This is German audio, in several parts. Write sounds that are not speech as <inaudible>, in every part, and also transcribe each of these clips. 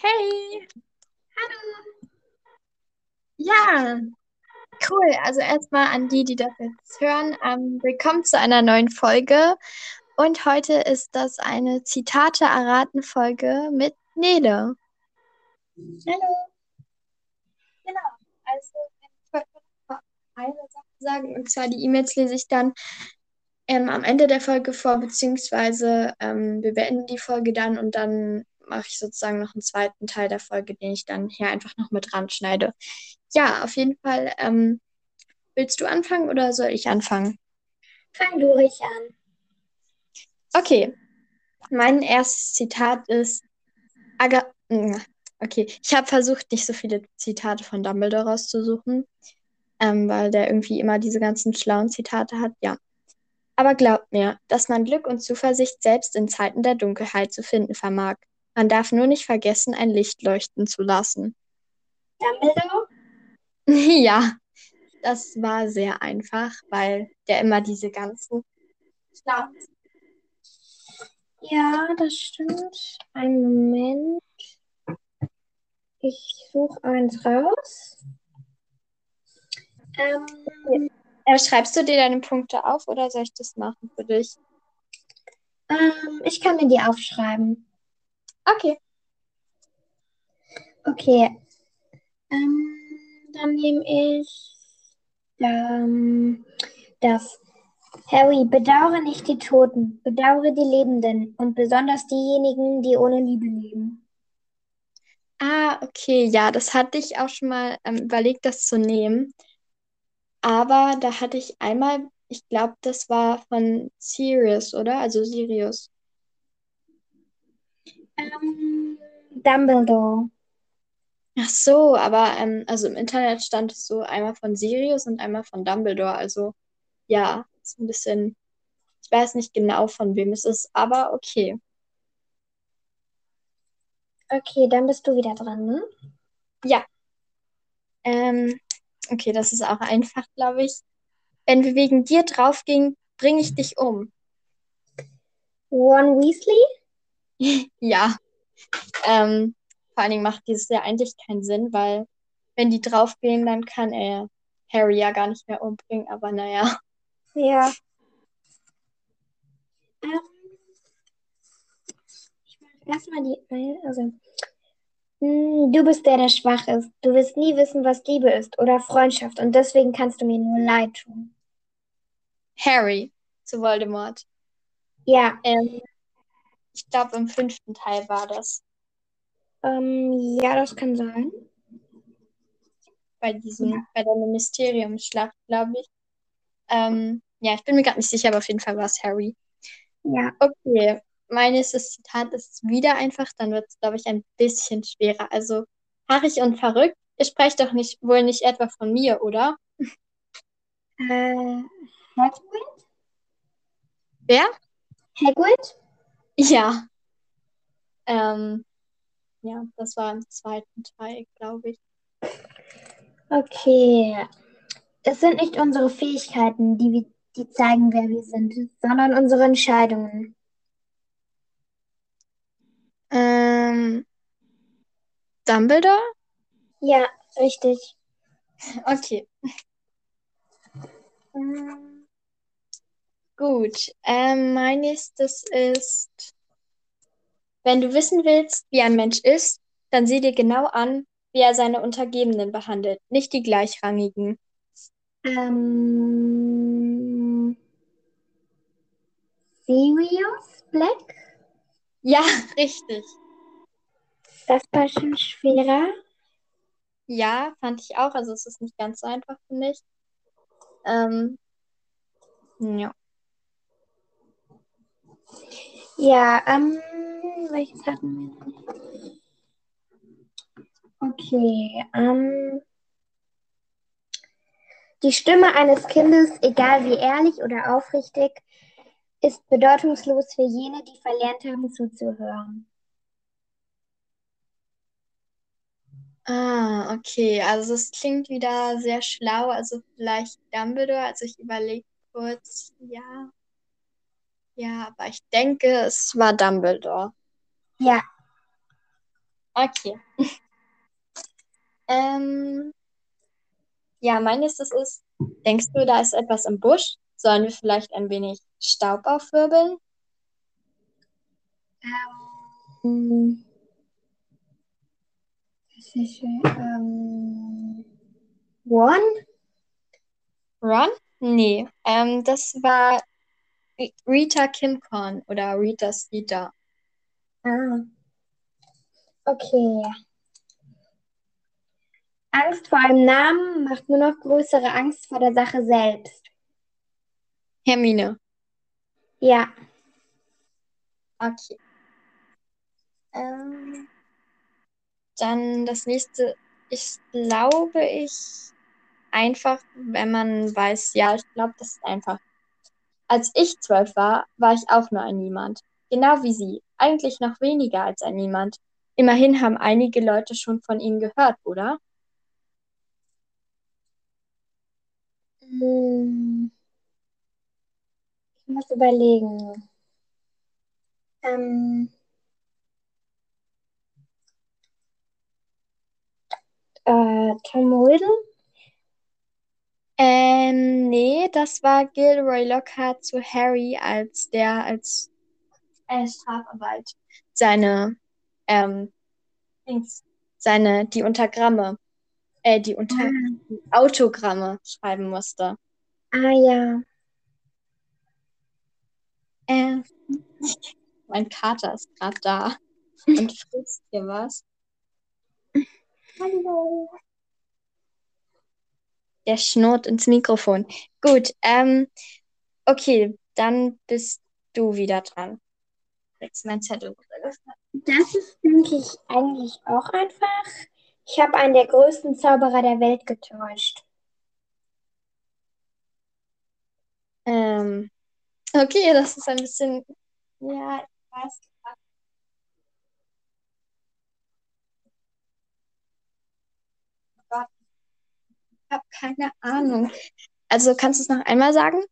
Hey, Hallo. ja, cool. Also erstmal an die, die das jetzt hören, ähm, willkommen zu einer neuen Folge. Und heute ist das eine Zitate-Erraten-Folge mit Nele. Hallo. Genau, also ich wollte noch eine Sache sagen, und zwar die E-Mails lese ich dann ähm, am Ende der Folge vor, beziehungsweise ähm, wir beenden die Folge dann und dann mache ich sozusagen noch einen zweiten Teil der Folge, den ich dann hier einfach noch mit ranschneide. Ja, auf jeden Fall. Ähm, willst du anfangen oder soll ich anfangen? Fang du ruhig an. Okay, mein erstes Zitat ist Aga mm, Okay, ich habe versucht, nicht so viele Zitate von Dumbledore rauszusuchen, ähm, weil der irgendwie immer diese ganzen schlauen Zitate hat. Ja. Aber glaubt mir, dass man Glück und Zuversicht selbst in Zeiten der Dunkelheit zu finden vermag. Man darf nur nicht vergessen, ein Licht leuchten zu lassen. Dumbledore? <laughs> Ja, das war sehr einfach, weil der immer diese ganzen Ja, das stimmt. Einen Moment. Ich suche eins raus. Ähm, Äh, schreibst du dir deine Punkte auf oder soll ich das machen für dich? ähm, ich kann mir die aufschreiben. Okay. Okay. Ähm, dann nehme ich ähm, das. Harry, bedauere nicht die Toten, bedauere die Lebenden und besonders diejenigen, die ohne Liebe leben. Ah, okay, ja, das hatte ich auch schon mal ähm, überlegt, das zu nehmen. Aber da hatte ich einmal, ich glaube, das war von Sirius, oder? Also Sirius. Ähm, Dumbledore. Ach so, aber ähm, also im Internet stand es so einmal von Sirius und einmal von Dumbledore. Also ja, ist ein bisschen, ich weiß nicht genau, von wem es ist, aber okay. Okay, dann bist du wieder dran, ne? Ja. Ähm, okay, das ist auch einfach, glaube ich. Wenn wir wegen dir draufgingen, bringe ich dich um. Ron Weasley? Ja. Ähm, vor allen Dingen macht dieses ja eigentlich keinen Sinn, weil wenn die draufgehen, dann kann er Harry ja gar nicht mehr umbringen, aber naja. Ja. Ähm, ich mache erstmal die, also, hm, du bist der, der schwach ist. Du wirst nie wissen, was Liebe ist oder Freundschaft und deswegen kannst du mir nur leid tun. Harry zu Voldemort. Ja, Ähm, ich glaube, im fünften Teil war das. ähm, ja, das kann sein. Bei diesem, bei der Mysteriumsschlacht, glaube ich. Ähm, ja, ich bin mir gerade nicht sicher, aber auf jeden Fall war es Harry. Ja, Okay, mein nächstes Zitat ist wieder einfach, dann wird es, glaube ich, ein bisschen schwerer. Also, haarig und verrückt, ihr sprecht doch nicht, wohl nicht etwa von mir, oder? äh, Hagrid? Wer? Hagrid? Ja. Ähm, ja, das war im zweiten Teil, glaube ich. Okay. Es sind nicht unsere Fähigkeiten, die, wir- die zeigen, wer wir sind, sondern unsere Entscheidungen. Ähm, Dumbledore? Ja, richtig. <laughs> Okay. Ähm, gut. Ähm, mein nächstes ist, wenn du wissen willst, wie ein Mensch ist, dann sieh dir genau an, wie er seine Untergebenen behandelt, nicht die Gleichrangigen. Ähm, Sirius Black? Ja, <laughs> richtig. Das war schon schwerer. Ja, fand ich auch. Also es ist nicht ganz so einfach, finde ich. Ähm, ja. Ja, ähm, welches hatten wir? Okay, ähm, die Stimme eines Kindes, egal wie ehrlich oder aufrichtig, ist bedeutungslos für jene, die verlernt haben zuzuhören. Ah, okay. Also es klingt wieder sehr schlau. Also vielleicht Dumbledore. Also ich überlege kurz. Ja, ja, aber ich denke, es war Dumbledore. Ja, Okay. <laughs> ähm, ja, mein nächstes ist, denkst du, da ist etwas im Busch? Sollen wir vielleicht ein wenig Staub aufwirbeln? Ähm, das ist, ähm, One? Ron? Nee, ähm, das war Rita Kimcorn oder Rita Skeeter. Ah. Okay. Angst vor einem Namen macht nur noch größere Angst vor der Sache selbst. Hermine. Ja. Okay. Ähm, dann das nächste, ich glaube, ich einfach, wenn man weiß, ja, ich glaube, das ist einfach. Als ich zwölf war, war ich auch nur ein Niemand. Genau wie Sie. Eigentlich noch weniger als ein Niemand. Immerhin haben einige Leute schon von Ihnen gehört, oder? Hm, ich muss überlegen. Ähm, äh, Tom Riddle? Ähm, nee, das war Gilroy Lockhart zu Harry, als der als äh, Strafarbeit seine, ähm, seine, die Untergramme, äh, die Unter die Autogramme schreiben musste. Ah ja. Äh, <laughs> mein Kater ist gerade da <laughs> und frisst hier was. Hallo. Der schnurrt ins Mikrofon. Gut, ähm, okay, dann bist du wieder dran. Jetzt mein Zettel. Das ist, denke ich, eigentlich auch einfach. Ich habe einen der größten Zauberer der Welt getäuscht. Ähm, okay, das ist ein bisschen, ja, ich weiß. Habe keine Ahnung. Also kannst du es noch einmal sagen?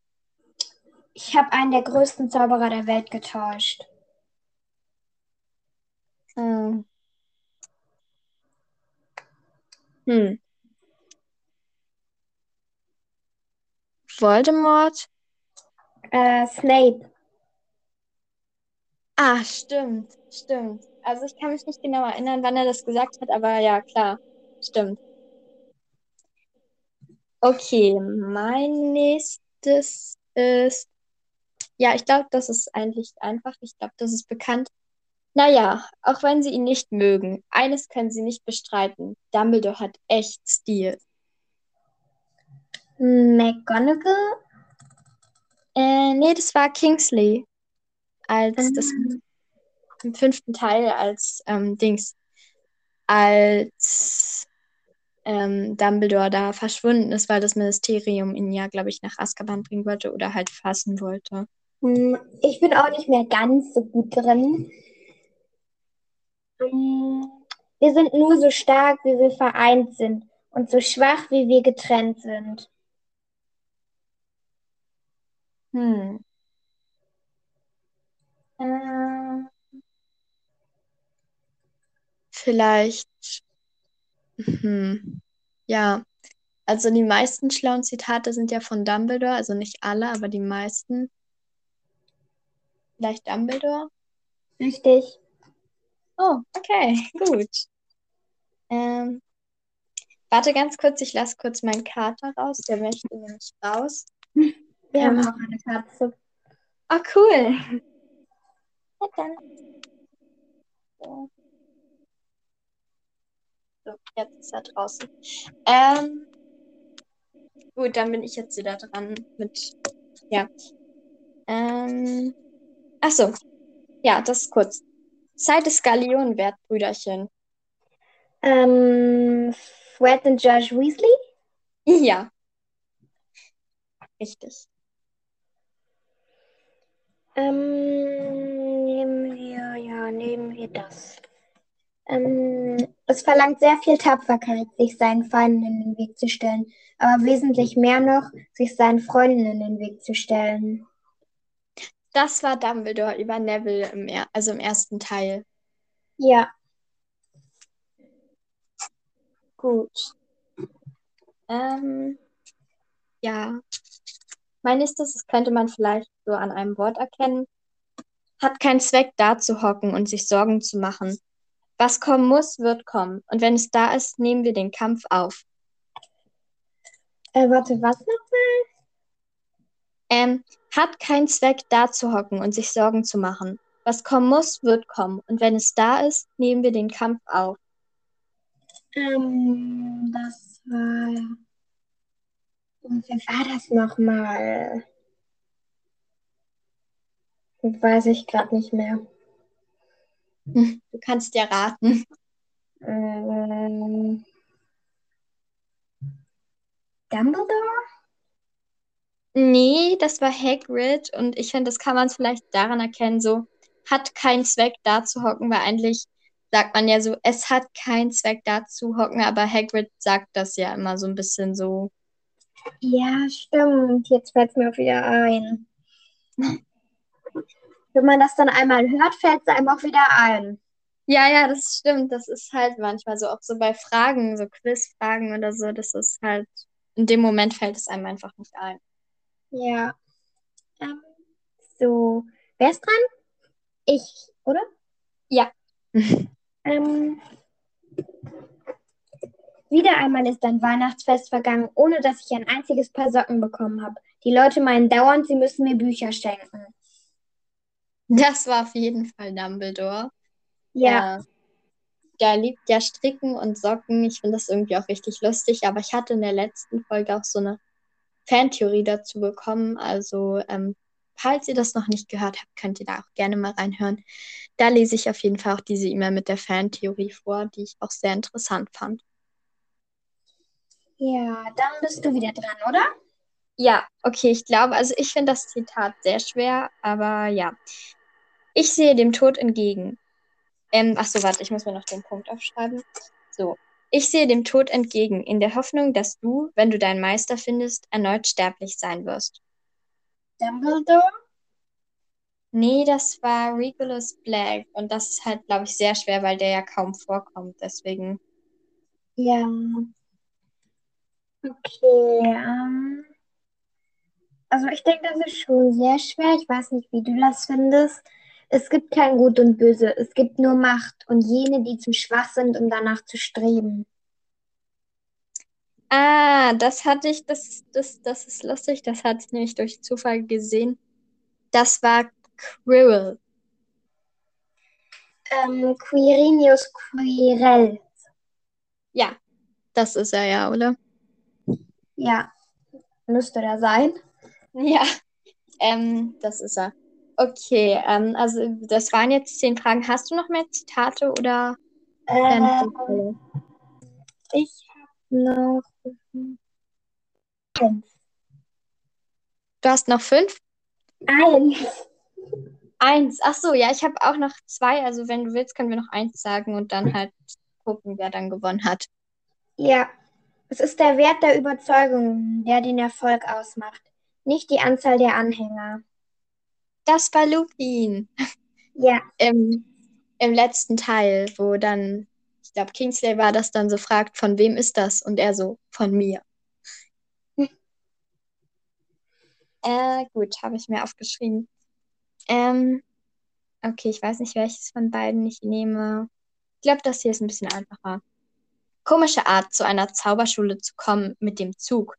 Ich habe einen der größten Zauberer der Welt getäuscht. Ähm. Hm. Voldemort? Äh, Snape. Ah, stimmt, stimmt. Also ich kann mich nicht genau erinnern, wann er das gesagt hat, aber ja, klar, stimmt. Okay, mein nächstes ist, ja, ich glaube, das ist eigentlich einfach. Ich glaube, das ist bekannt. Naja, auch wenn Sie ihn nicht mögen, eines können Sie nicht bestreiten. Dumbledore hat echt Stil. McGonagall? Äh, nee, das war Kingsley. Als das Ähm, im fünften Teil als ähm, Dings, als ähm, Dumbledore da verschwunden ist, weil das Ministerium ihn ja, glaube ich, nach Azkaban bringen wollte oder halt fassen wollte. hm, ich bin auch nicht mehr ganz so gut drin. Hm, Wir sind nur so stark, wie wir vereint sind und so schwach, wie wir getrennt sind. Hm. Äh, vielleicht, hm, ja, also die meisten schlauen Zitate sind ja von Dumbledore, also nicht alle, aber die meisten. Vielleicht Dumbledore? Richtig. Oh, okay, <laughs> gut. Ähm, warte ganz kurz, ich lasse kurz meinen Kater raus, der möchte nämlich raus. <laughs> Wir haben Ähm, auch eine Katze. ah, cool. Ja, dann. So, so, jetzt ist er draußen. Ähm, gut, dann bin ich jetzt wieder dran mit, ja. Ähm, ach so, ja, das ist kurz. Zeit des Gallionenwert, Brüderchen. Ähm, Fred und George Weasley? Ja, richtig. Ähm, nehmen wir, ja, nehmen wir das. Ähm, es verlangt sehr viel Tapferkeit, sich seinen Feinden in den Weg zu stellen, aber wesentlich mehr noch, sich seinen Freunden in den Weg zu stellen. Das war Dumbledore über Neville im, er also im ersten Teil. Ja, Gut. Ähm, ja. Mein nächstes, das könnte man vielleicht so an einem Wort erkennen. Hat keinen Zweck, da zu hocken und sich Sorgen zu machen. Was kommen muss, wird kommen. Und wenn es da ist, nehmen wir den Kampf auf. Äh, warte, was nochmal? Ähm, hat keinen Zweck, da zu hocken und sich Sorgen zu machen. Was kommen muss, wird kommen. Und wenn es da ist, nehmen wir den Kampf auf. Ähm, das war. Und wer war das nochmal? Weiß ich gerade nicht mehr. <laughs> Du kannst ja raten. Ähm, Dumbledore? Nee, das war Hagrid und ich finde, das kann man vielleicht daran erkennen, so hat keinen Zweck da zu hocken, weil eigentlich sagt man ja so, es hat keinen Zweck da zu hocken, aber Hagrid sagt das ja immer so ein bisschen so. Ja, stimmt. Jetzt fällt es mir auch wieder ein. <laughs> Wenn man das dann einmal hört, fällt es einem auch wieder ein. Ja, ja, das stimmt. Das ist halt manchmal so, auch so bei Fragen, so Quizfragen oder so, das ist halt, in dem Moment fällt es einem einfach nicht ein. Ja. Ähm, so, wer ist dran? Ich, oder? Ja. <laughs> Ähm, wieder einmal ist ein Weihnachtsfest vergangen, ohne dass ich ein einziges Paar Socken bekommen habe. Die Leute meinen dauernd, sie müssen mir Bücher schenken. Das war auf jeden Fall Dumbledore. Ja, Äh, der liebt ja Stricken und Socken. Ich finde das irgendwie auch richtig lustig, aber ich hatte in der letzten Folge auch so eine Fantheorie dazu bekommen. Also, ähm, falls ihr das noch nicht gehört habt, könnt ihr da auch gerne mal reinhören. Da lese ich auf jeden Fall auch diese E-Mail mit der Fantheorie vor, die ich auch sehr interessant fand. ja, dann bist du wieder dran, oder? Ja, okay, ich glaube, also ich finde das Zitat sehr schwer, aber ja. Ich sehe dem Tod entgegen. Ähm, ach so, warte, ich muss mir noch den Punkt aufschreiben. So. Ich sehe dem Tod entgegen, in der Hoffnung, dass du, wenn du deinen Meister findest, erneut sterblich sein wirst. Dumbledore? Nee, das war Regulus Black. Und das ist halt, glaube ich, sehr schwer, weil der ja kaum vorkommt. Deswegen. Ja. Okay, ähm, also ich denke, das ist schon sehr schwer. Ich weiß nicht, wie du das findest. Es gibt kein Gut und Böse, es gibt nur Macht und jene, die zu schwach sind, um danach zu streben. Ah, das hatte ich, das, das, das ist lustig. Das hatte ich nämlich durch Zufall gesehen. Das war Quirrell. Ähm, Quirinius Quirrell. Ja, das ist er ja, oder? Ja, müsste der sein. Ja, ähm, das ist er. Okay, ähm, also das waren jetzt zehn Fragen. Hast du noch mehr Zitate oder Äh, ähm, ich habe noch eins. du hast noch fünf? Eins. Eins. Ach so, ja, ich habe auch noch zwei. Also wenn du willst, können wir noch eins sagen und dann halt gucken, wer dann gewonnen hat. Ja, es ist der Wert der Überzeugung, der den Erfolg ausmacht, nicht die Anzahl der Anhänger. Das war Lupin Ja, im, im letzten Teil, wo dann, ich glaube, Kingsley war das dann so fragt, von wem ist das? Und er so, von mir. Äh, gut, habe ich mir aufgeschrieben. Ähm, okay, ich weiß nicht, welches von beiden ich nehme. Ich glaube, das hier ist ein bisschen einfacher. Komische Art, zu einer Zauberschule zu kommen mit dem Zug.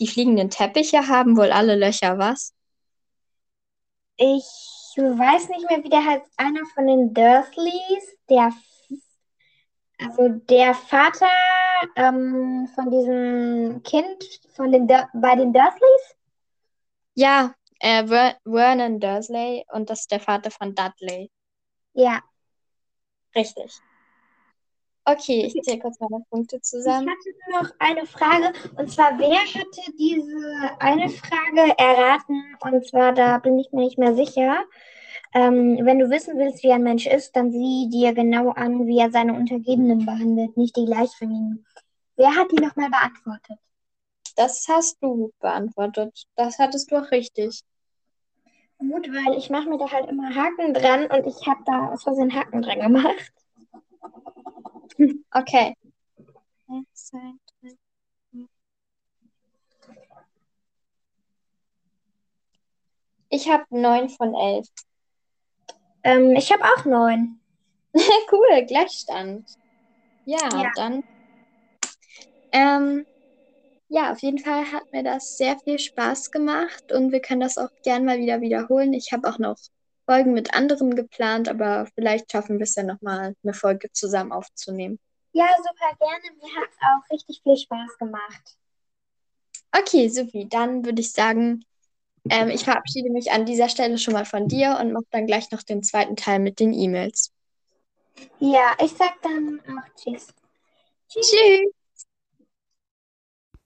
Die fliegenden Teppiche haben wohl alle Löcher, was? ich weiß nicht mehr, wie der heißt. Einer von den Dursleys, der, also der Vater ähm, von diesem Kind von den Dur bei den Dursleys. Ja, äh, Ver Vernon Dursley und das ist der Vater von Dudley. Ja, Richtig. Okay, ich zähle kurz meine Punkte ich zusammen. hatte nur noch eine Frage. Und zwar, wer hatte diese eine Frage erraten? Und zwar, da bin ich mir nicht mehr sicher. Ähm, wenn du wissen willst, wie ein Mensch ist, dann sieh dir genau an, wie er seine Untergebenen behandelt, nicht die Gleichförmigen. Wer hat die nochmal beantwortet? Das hast du beantwortet. Das hattest du auch richtig. Gut, weil ich mache mir da halt immer Haken dran und ich habe da aus Versehen Haken dran gemacht. Okay. Ich habe neun von elf. Ähm, ich habe auch neun. <laughs> cool, Gleichstand. Ja, Ja. dann. Ähm, ja, auf jeden Fall hat mir das sehr viel Spaß gemacht und wir können das auch gern mal wieder wiederholen. Ich habe auch noch Folgen mit anderen geplant, aber vielleicht schaffen wir es ja nochmal, eine Folge zusammen aufzunehmen. Ja, super gerne. Mir hat es auch richtig viel Spaß gemacht. Okay, supi. Dann würde ich sagen, ähm, ich verabschiede mich an dieser Stelle schon mal von dir und mache dann gleich noch den zweiten Teil mit den E-Mails. Ja, ich sag dann auch Tschüss. Tschüss.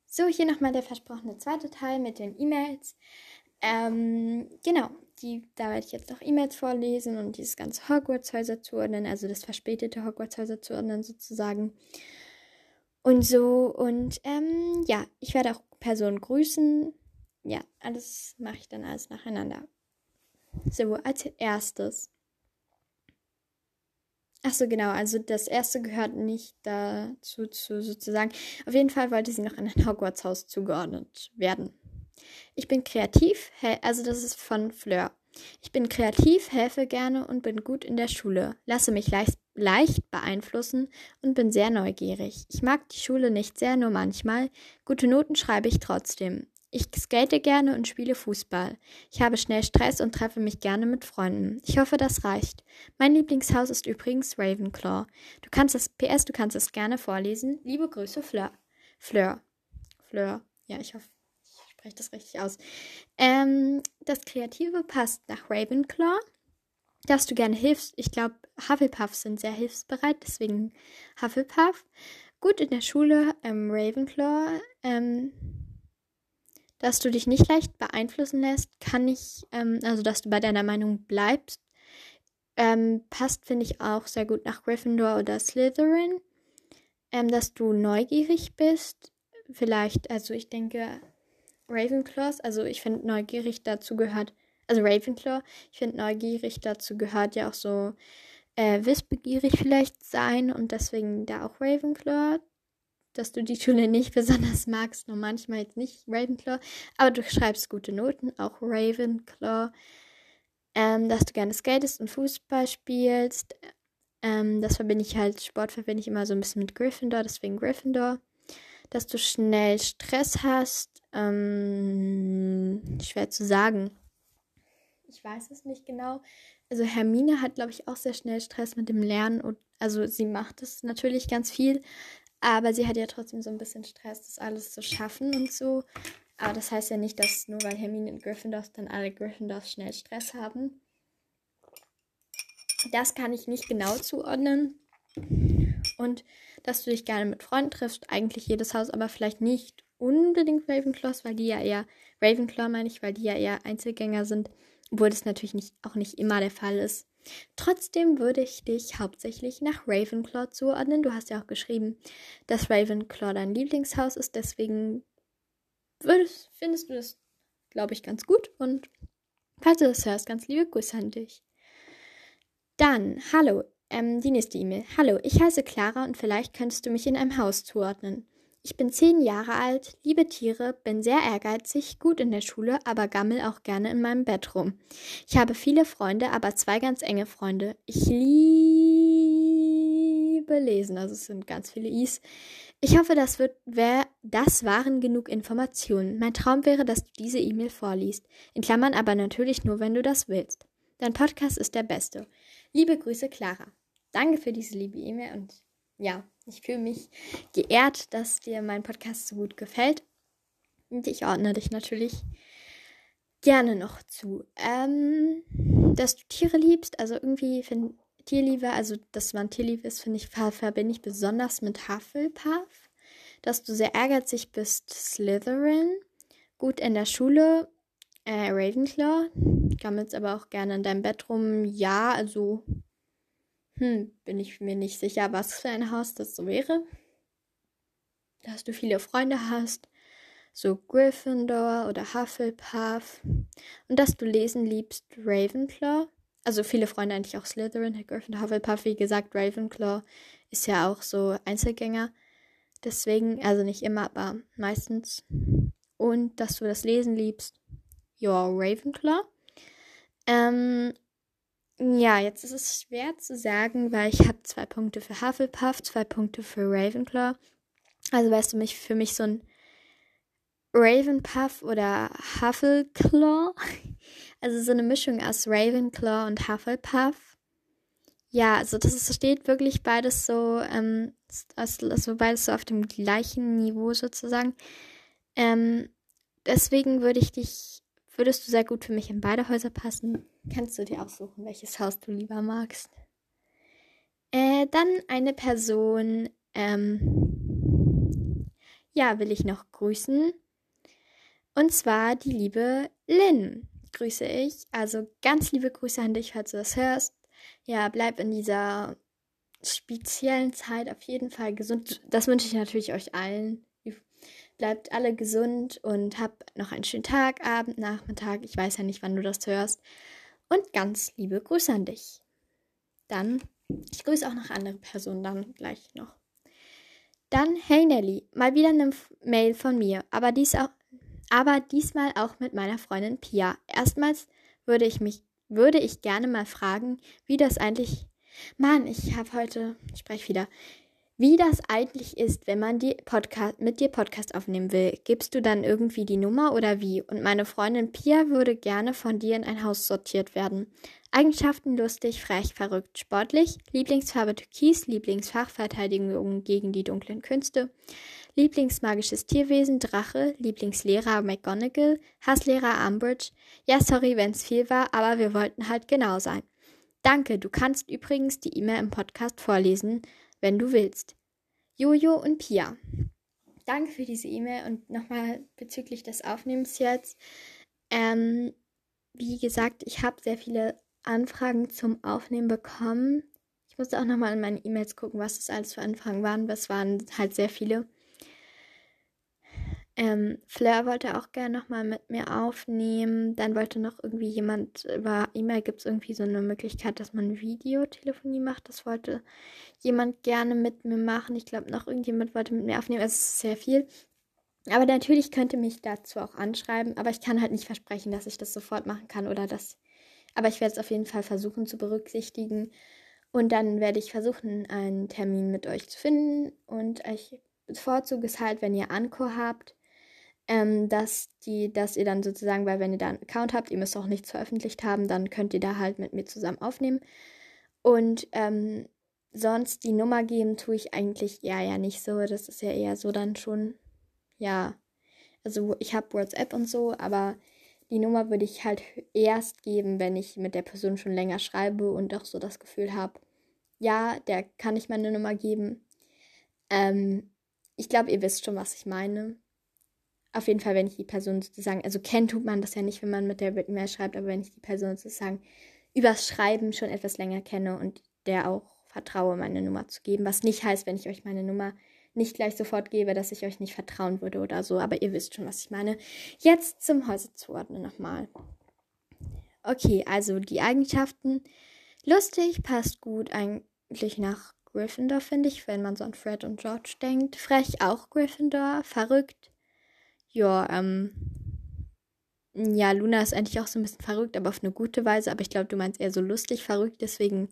So, hier nochmal der versprochene zweite Teil mit den E-Mails. Ähm, genau, die, da werde ich jetzt noch E-Mails vorlesen und dieses ganze Hogwarts-Häuser zuordnen, also das verspätete Hogwarts-Häuser zuordnen sozusagen. Und so, und ähm, ja, ich werde auch Personen grüßen. Ja, alles mache ich dann alles nacheinander. So, als erstes. Achso, genau, also das erste gehört nicht dazu, zu, sozusagen. Auf jeden Fall wollte sie noch in ein Hogwarts-Haus zugeordnet werden. Ich bin kreativ, also das ist von Fleur. Ich bin kreativ, helfe gerne und bin gut in der Schule, lasse mich leicht, leicht beeinflussen und bin sehr neugierig. Ich mag die Schule nicht sehr, nur manchmal. Gute Noten schreibe ich trotzdem. Ich skate gerne und spiele Fußball. Ich habe schnell Stress und treffe mich gerne mit Freunden. Ich hoffe, das reicht. Mein Lieblingshaus ist übrigens Ravenclaw. Du kannst es, PS, du kannst es gerne vorlesen. Liebe Grüße, Fleur. Fleur. Fleur. Ja, ich hoffe, spreche das richtig aus. Ähm, das Kreative passt nach Ravenclaw. Dass du gerne hilfst. Ich glaube, Hufflepuffs sind sehr hilfsbereit, deswegen Hufflepuff. Gut in der Schule, ähm, Ravenclaw. Ähm, dass du dich nicht leicht beeinflussen lässt, kann ich, ähm, also dass du bei deiner Meinung bleibst, ähm, passt, finde ich, auch sehr gut nach Gryffindor oder Slytherin. Ähm, dass du neugierig bist, vielleicht, also ich denke, Ravenclaws, also ich finde neugierig dazu gehört, also Ravenclaw, ich finde neugierig dazu gehört ja auch so äh, wissbegierig vielleicht sein und deswegen da auch Ravenclaw, dass du die Schule nicht besonders magst, nur manchmal jetzt nicht Ravenclaw, aber du schreibst gute Noten, auch Ravenclaw, ähm, dass du gerne skatest und Fußball spielst, ähm, das verbinde ich halt, Sport verbinde ich immer so ein bisschen mit Gryffindor, deswegen Gryffindor, dass du schnell Stress hast, ähm, schwer zu sagen. Ich weiß es nicht genau. Also Hermine hat, glaube ich, auch sehr schnell Stress mit dem Lernen und also sie macht es natürlich ganz viel, aber sie hat ja trotzdem so ein bisschen Stress, das alles zu schaffen und so. Aber das heißt ja nicht, dass nur weil Hermine in Gryffindors dann alle Gryffindors schnell Stress haben. Das kann ich nicht genau zuordnen. Und dass du dich gerne mit Freunden triffst, eigentlich jedes Haus, aber vielleicht nicht unbedingt Ravenclaws, weil die ja eher, Ravenclaw meine ich, weil die ja eher Einzelgänger sind, obwohl das natürlich nicht, auch nicht immer der Fall ist. Trotzdem würde ich dich hauptsächlich nach Ravenclaw zuordnen. Du hast ja auch geschrieben, dass Ravenclaw dein Lieblingshaus ist, deswegen würdest, findest du das, glaube ich, ganz gut. Und falls du das hörst, ganz liebe Grüße an dich. Dann, hallo, ähm, die nächste E-Mail. Hallo, ich heiße Clara und vielleicht könntest du mich in einem Haus zuordnen. Ich bin zehn Jahre alt, liebe Tiere, bin sehr ehrgeizig, gut in der Schule, aber gammel auch gerne in meinem Bett rum. Ich habe viele Freunde, aber zwei ganz enge Freunde. Ich liebe Lesen, also es sind ganz viele Is. Ich hoffe, das wird, wär, das waren genug Informationen. Mein Traum wäre, dass du diese E-Mail vorliest. In Klammern aber natürlich nur, wenn du das willst. Dein Podcast ist der beste. Liebe Grüße, Clara. Danke für diese liebe E-Mail und ja, ich fühle mich geehrt, dass dir mein Podcast so gut gefällt. Und ich ordne dich natürlich gerne noch zu. Ähm, dass du Tiere liebst, also irgendwie finde Tierliebe, also dass man tierlieb ist, finde ich, verbinde ich besonders mit Hufflepuff. Dass du sehr ehrgeizig bist, Slytherin. Gut in der Schule, äh, Ravenclaw. Gammelst aber auch gerne in deinem Bett rum. Ja, also hm, bin ich mir nicht sicher, was für ein Haus das so wäre. Dass du viele Freunde hast, so Gryffindor oder Hufflepuff. Und dass du lesen liebst, Ravenclaw. Also viele Freunde eigentlich auch Slytherin, Gryffindor, Hufflepuff. Wie gesagt, Ravenclaw ist ja auch so Einzelgänger. Deswegen, also nicht immer, aber meistens. Und dass du das Lesen liebst. Ja, Ravenclaw. Ähm, ja, jetzt ist es schwer zu sagen, weil ich habe zwei Punkte für Hufflepuff, zwei Punkte für Ravenclaw. Also weißt du mich für mich so ein Ravenpuff oder Huffleclaw. <laughs> Also so eine Mischung aus Ravenclaw und Hufflepuff. Ja, also das ist, steht wirklich beides so, ähm, also beides so auf dem gleichen Niveau sozusagen. Ähm, deswegen würde ich dich, würdest du sehr gut für mich in beide Häuser passen. Kannst du dir aussuchen, welches Haus du lieber magst. Äh, dann eine Person, ähm, ja, will ich noch grüßen. Und zwar die liebe Lynn. Grüße ich. Also ganz liebe Grüße an dich, falls du das hörst. Ja, bleib in dieser speziellen Zeit auf jeden Fall gesund. Das wünsche ich natürlich euch allen. Bleibt alle gesund und habt noch einen schönen Tag, Abend, Nachmittag. Ich weiß ja nicht, wann du das hörst. Und ganz liebe Grüße an dich. Dann, ich grüße auch noch andere Personen dann gleich noch. Dann, hey Nelly, mal wieder eine Mail von mir, aber dies auch, aber diesmal auch mit meiner Freundin Pia. Erstmals würde ich mich, würde ich gerne mal fragen, wie das eigentlich, Mann, ich habe heute, ich spreche wieder, wie das eigentlich ist, wenn man die Podcast, mit dir Podcast aufnehmen will. Gibst du dann irgendwie die Nummer oder wie? Und meine Freundin Pia würde gerne von dir in ein Haus sortiert werden. Eigenschaften lustig, frech, verrückt, sportlich, Lieblingsfarbe Türkis, Lieblingsfach Verteidigung gegen die dunklen Künste, Lieblingsmagisches Tierwesen Drache, Lieblingslehrer McGonagall, Hasslehrer Umbridge. Ja, sorry, wenn's viel war, aber wir wollten halt genau sein. Danke, du kannst übrigens die E-Mail im Podcast vorlesen wenn du willst. Jojo und Pia. Danke für diese E-Mail und nochmal bezüglich des Aufnehmens jetzt. Ähm, wie gesagt, ich habe sehr viele Anfragen zum Aufnehmen bekommen. Ich musste auch nochmal in meine E-Mails gucken, was das alles für Anfragen waren. Das waren halt sehr viele. Ähm, Fleur wollte auch gerne nochmal mit mir aufnehmen. Dann wollte noch irgendwie jemand, über E-Mail gibt es irgendwie so eine Möglichkeit, dass man Videotelefonie macht. Das wollte jemand gerne mit mir machen. Ich glaube, noch irgendjemand wollte mit mir aufnehmen. Es ist sehr viel. Aber natürlich könnte mich dazu auch anschreiben. Aber ich kann halt nicht versprechen, dass ich das sofort machen kann oder das. Aber ich werde es auf jeden Fall versuchen zu berücksichtigen. Und dann werde ich versuchen, einen Termin mit euch zu finden. Und ich bevorzuge es halt, wenn ihr Anchor habt ähm, dass die, dass ihr dann sozusagen, weil wenn ihr da einen Account habt, ihr müsst auch nichts veröffentlicht haben, dann könnt ihr da halt mit mir zusammen aufnehmen. Und ähm, sonst die Nummer geben tue ich eigentlich ja ja nicht so. Das ist ja eher so dann schon, ja, also ich habe WhatsApp und so, aber die Nummer würde ich halt erst geben, wenn ich mit der Person schon länger schreibe und auch so das Gefühl habe, ja, der kann ich meine Nummer geben. Ähm, ich glaube, ihr wisst schon, was ich meine auf jeden Fall, wenn ich die Person sozusagen, also kennen tut man das ja nicht, wenn man mit der E-Mail schreibt, aber wenn ich die Person sozusagen übers Schreiben schon etwas länger kenne und der auch vertraue, meine Nummer zu geben, was nicht heißt, wenn ich euch meine Nummer nicht gleich sofort gebe, dass ich euch nicht vertrauen würde oder so, aber ihr wisst schon, was ich meine. Jetzt zum Häuser zuordnen nochmal. Okay, also die Eigenschaften. Lustig passt gut eigentlich nach Gryffindor, finde ich, wenn man so an Fred und George denkt. Frech auch Gryffindor. Verrückt ja, ähm, ja, Luna ist eigentlich auch so ein bisschen verrückt, aber auf eine gute Weise. Aber ich glaube, du meinst eher so lustig verrückt, deswegen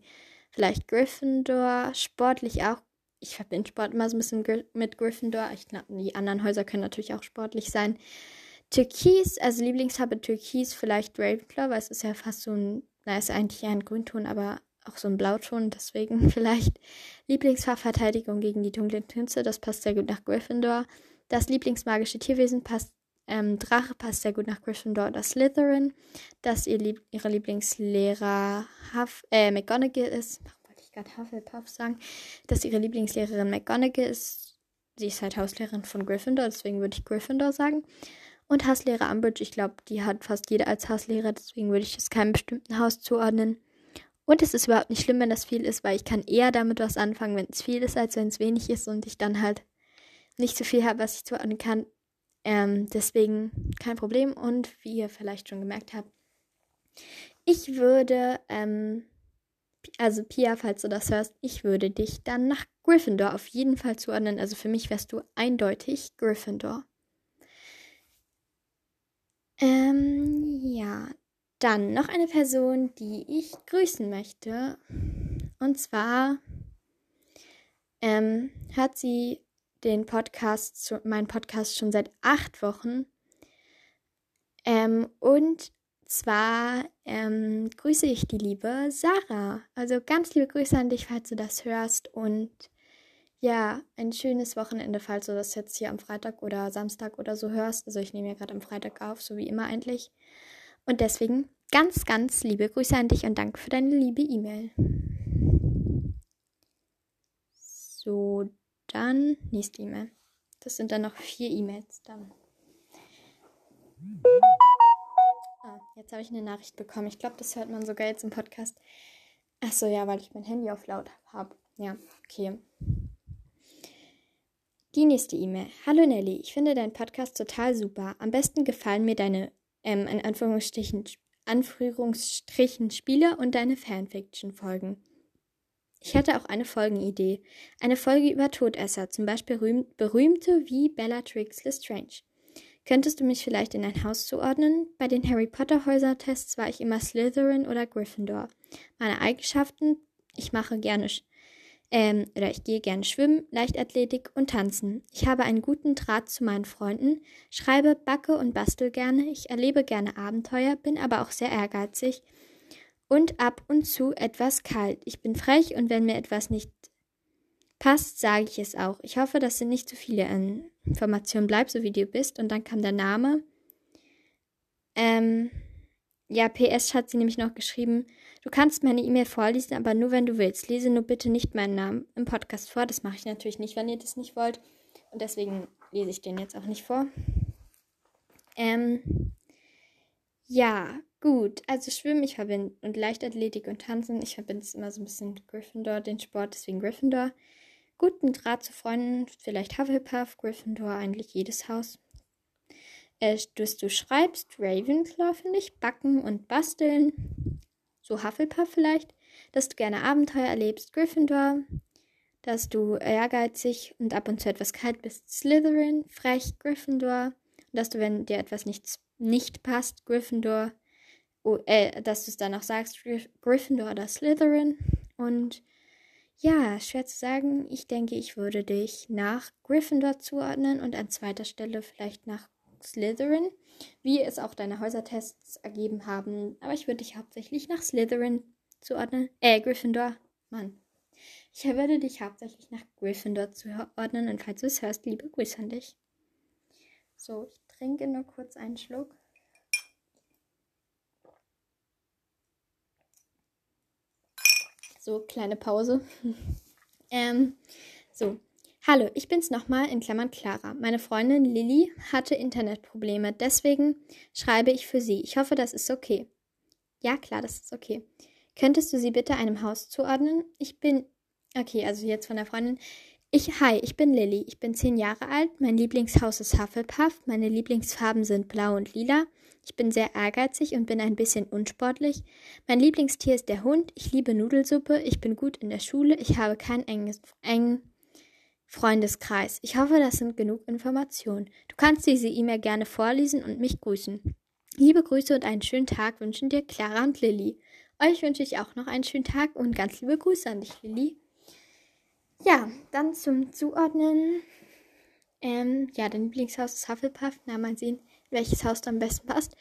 vielleicht Gryffindor, sportlich auch. Ich verbinde Sport immer so ein bisschen mit Gryffindor. Ich die anderen Häuser können natürlich auch sportlich sein. Türkis, also Lieblingsfarbe Türkis, vielleicht Ravenclaw, weil es ist ja fast so ein, na, ist eigentlich eher ein Grünton, aber auch so ein Blauton, deswegen <laughs> vielleicht Lieblingsfachverteidigung gegen die dunklen Künste, das passt sehr gut nach Gryffindor. Das Lieblingsmagische Tierwesen passt, ähm, Drache passt sehr gut nach Gryffindor oder Slytherin. Dass ihr Lieb ihre Lieblingslehrer Huff, äh, McGonagall ist. Warum wollte ich gerade Hufflepuff sagen? Dass ihre Lieblingslehrerin McGonagall ist. Sie ist halt Hauslehrerin von Gryffindor, deswegen würde ich Gryffindor sagen. Und Hauslehrer Umbridge, ich glaube, die hat fast jeder als Hauslehrer, deswegen würde ich das keinem bestimmten Haus zuordnen. Und es ist überhaupt nicht schlimm, wenn das viel ist, weil ich kann eher damit was anfangen, wenn es viel ist, als wenn es wenig ist und ich dann halt nicht so viel habe, was ich zuordnen kann. Ähm, deswegen kein Problem. Und wie ihr vielleicht schon gemerkt habt, ich würde ähm, also Pia, falls du das hörst, ich würde dich dann nach Gryffindor auf jeden Fall zuordnen. Also für mich wärst du eindeutig Gryffindor. Ähm, ja, dann noch eine Person, die ich grüßen möchte. Und zwar ähm, hört sie den Podcast, meinen Podcast schon seit acht Wochen. Ähm, und zwar ähm, grüße ich die liebe Sarah. Also ganz liebe Grüße an dich, falls du das hörst. Und ja, ein schönes Wochenende, falls du das jetzt hier am Freitag oder Samstag oder so hörst. Also ich nehme ja gerade am Freitag auf, so wie immer eigentlich. Und deswegen ganz, ganz liebe Grüße an dich und danke für deine liebe E-Mail. So, dann nächste E-Mail. Das sind dann noch vier E-Mails dann. Ah, jetzt habe ich eine Nachricht bekommen. Ich glaube, das hört man sogar jetzt im Podcast. Ach so, ja, weil ich mein Handy auf laut habe. Ja, okay. Die nächste E-Mail. Hallo Nelly, ich finde deinen Podcast total super. Am besten gefallen mir deine, ähm, in Anführungsstrichen, Anführungsstrichen Spiele und deine Fanfiction-Folgen. Ich hatte auch eine Folgenidee. Eine Folge über Todesser, zum Beispiel berühmte wie Bellatrix Lestrange. Könntest du mich vielleicht in ein Haus zuordnen? Bei den Harry Potter Häusertests war ich immer Slytherin oder Gryffindor. Meine Eigenschaften? Ich mache gerne ähm, oder ich gehe gerne schwimmen, Leichtathletik und tanzen. Ich habe einen guten Draht zu meinen Freunden, schreibe, backe und bastel gerne. Ich erlebe gerne Abenteuer, bin aber auch sehr ehrgeizig und ab und zu etwas kalt. Ich bin frech und wenn mir etwas nicht passt, sage ich es auch. Ich hoffe, das sind nicht zu viele Informationen. Bleib so, wie du bist. Und dann kam der Name. Ähm, ja, PS hat sie nämlich noch geschrieben, du kannst meine E-Mail vorlesen, aber nur wenn du willst. Lese nur bitte nicht meinen Namen im Podcast vor. Das mache ich natürlich nicht, wenn ihr das nicht wollt. Und deswegen lese ich den jetzt auch nicht vor. Ähm, ja, gut. Also Schwimmen, ich verbinde und Leichtathletik und Tanzen. Ich verbinde es immer so ein bisschen mit Gryffindor, den Sport, deswegen Gryffindor guten Draht zu Freunden, vielleicht Hufflepuff, Gryffindor, eigentlich jedes Haus. Äh, dass du schreibst, Ravenclaw finde ich, backen und basteln, so Hufflepuff vielleicht, dass du gerne Abenteuer erlebst, Gryffindor, dass du ehrgeizig und ab und zu etwas kalt bist, Slytherin, frech, Gryffindor, und dass du, wenn dir etwas nicht, nicht passt, Gryffindor, oh, äh, dass du es dann auch sagst, Gryffindor oder Slytherin und ja, schwer zu sagen. Ich denke, ich würde dich nach Gryffindor zuordnen und an zweiter Stelle vielleicht nach Slytherin, wie es auch deine Häusertests ergeben haben. Aber ich würde dich hauptsächlich nach Slytherin zuordnen. Äh, Gryffindor. Mann. Ich würde dich hauptsächlich nach Gryffindor zuordnen und falls du es hörst, liebe Grüße an dich. So, ich trinke nur kurz einen Schluck. So, kleine Pause. <laughs> ähm, so. Hallo, ich bin's nochmal in Klammern Clara. Meine Freundin Lilly hatte Internetprobleme, deswegen schreibe ich für sie. Ich hoffe, das ist okay. Ja, klar, das ist okay. Könntest du sie bitte einem Haus zuordnen? Ich bin. Okay, also jetzt von der Freundin. Ich, hi, ich bin Lilly. Ich bin zehn Jahre alt. Mein Lieblingshaus ist Hufflepuff. Meine Lieblingsfarben sind blau und lila. Ich bin sehr ehrgeizig und bin ein bisschen unsportlich. Mein Lieblingstier ist der Hund. Ich liebe Nudelsuppe. Ich bin gut in der Schule. Ich habe keinen enges, engen Freundeskreis. Ich hoffe, das sind genug Informationen. Du kannst diese E-Mail gerne vorlesen und mich grüßen. Liebe Grüße und einen schönen Tag wünschen dir Clara und Lilly. Euch wünsche ich auch noch einen schönen Tag und ganz liebe Grüße an dich, Lilly. Ja, dann zum Zuordnen. Ähm, ja, dein Lieblingshaus ist Hufflepuff. Na, mal sehen, welches Haus da am besten passt.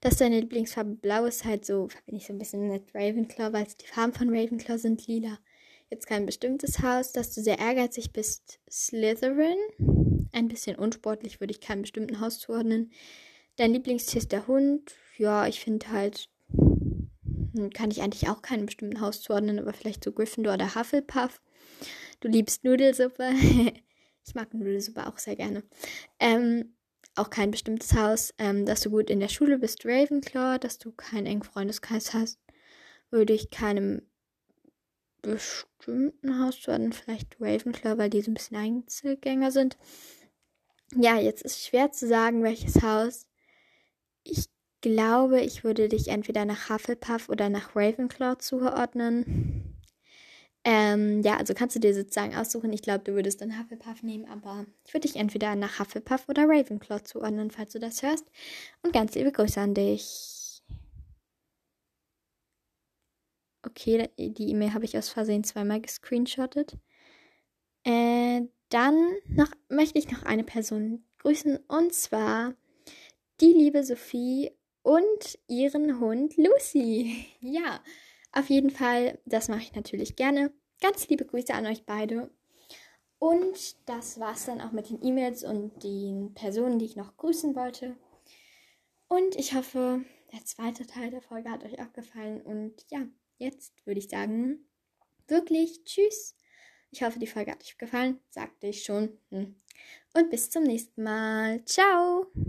Dass deine Lieblingsfarbe blau ist, halt so, bin ich so ein bisschen mit Ravenclaw, weil die Farben von Ravenclaw sind lila. Jetzt kein bestimmtes Haus, dass du sehr ehrgeizig bist, Slytherin. Ein bisschen unsportlich würde ich keinem bestimmten Haus zuordnen. Dein Lieblingstier ist der Hund. Ja, ich finde halt, hm, kann ich eigentlich auch keinem bestimmten Haus zuordnen, aber vielleicht so Gryffindor oder Hufflepuff. Du liebst Nudelsuppe. <laughs> ich mag Nudelsuppe auch sehr gerne. Ähm, auch kein bestimmtes Haus. Ähm, dass du gut in der Schule bist, Ravenclaw. Dass du keinen engen Freundeskreis hast, würde ich keinem bestimmten Haus zuordnen. Vielleicht Ravenclaw, weil die so ein bisschen Einzelgänger sind. Ja, jetzt ist schwer zu sagen, welches Haus. Ich glaube, ich würde dich entweder nach Hufflepuff oder nach Ravenclaw zuordnen. Ähm, ja, also kannst du dir sozusagen aussuchen. Ich glaube, du würdest dann Hufflepuff nehmen, aber ich würde dich entweder nach Hufflepuff oder Ravenclaw zuordnen, falls du das hörst. Und ganz liebe Grüße an dich. Okay, die E-Mail habe ich aus Versehen zweimal gescreenshottet. Äh, dann noch, möchte ich noch eine Person grüßen und zwar die liebe Sophie und ihren Hund Lucy. <laughs> Ja, auf jeden Fall, das mache ich natürlich gerne. Ganz liebe Grüße an euch beide. Und das war es dann auch mit den E-Mails und den Personen, die ich noch grüßen wollte. Und ich hoffe, der zweite Teil der Folge hat euch auch gefallen. Und ja, jetzt würde ich sagen, wirklich tschüss. Ich hoffe, die Folge hat euch gefallen. Sagte ich schon. Hm. Und bis zum nächsten Mal. Ciao.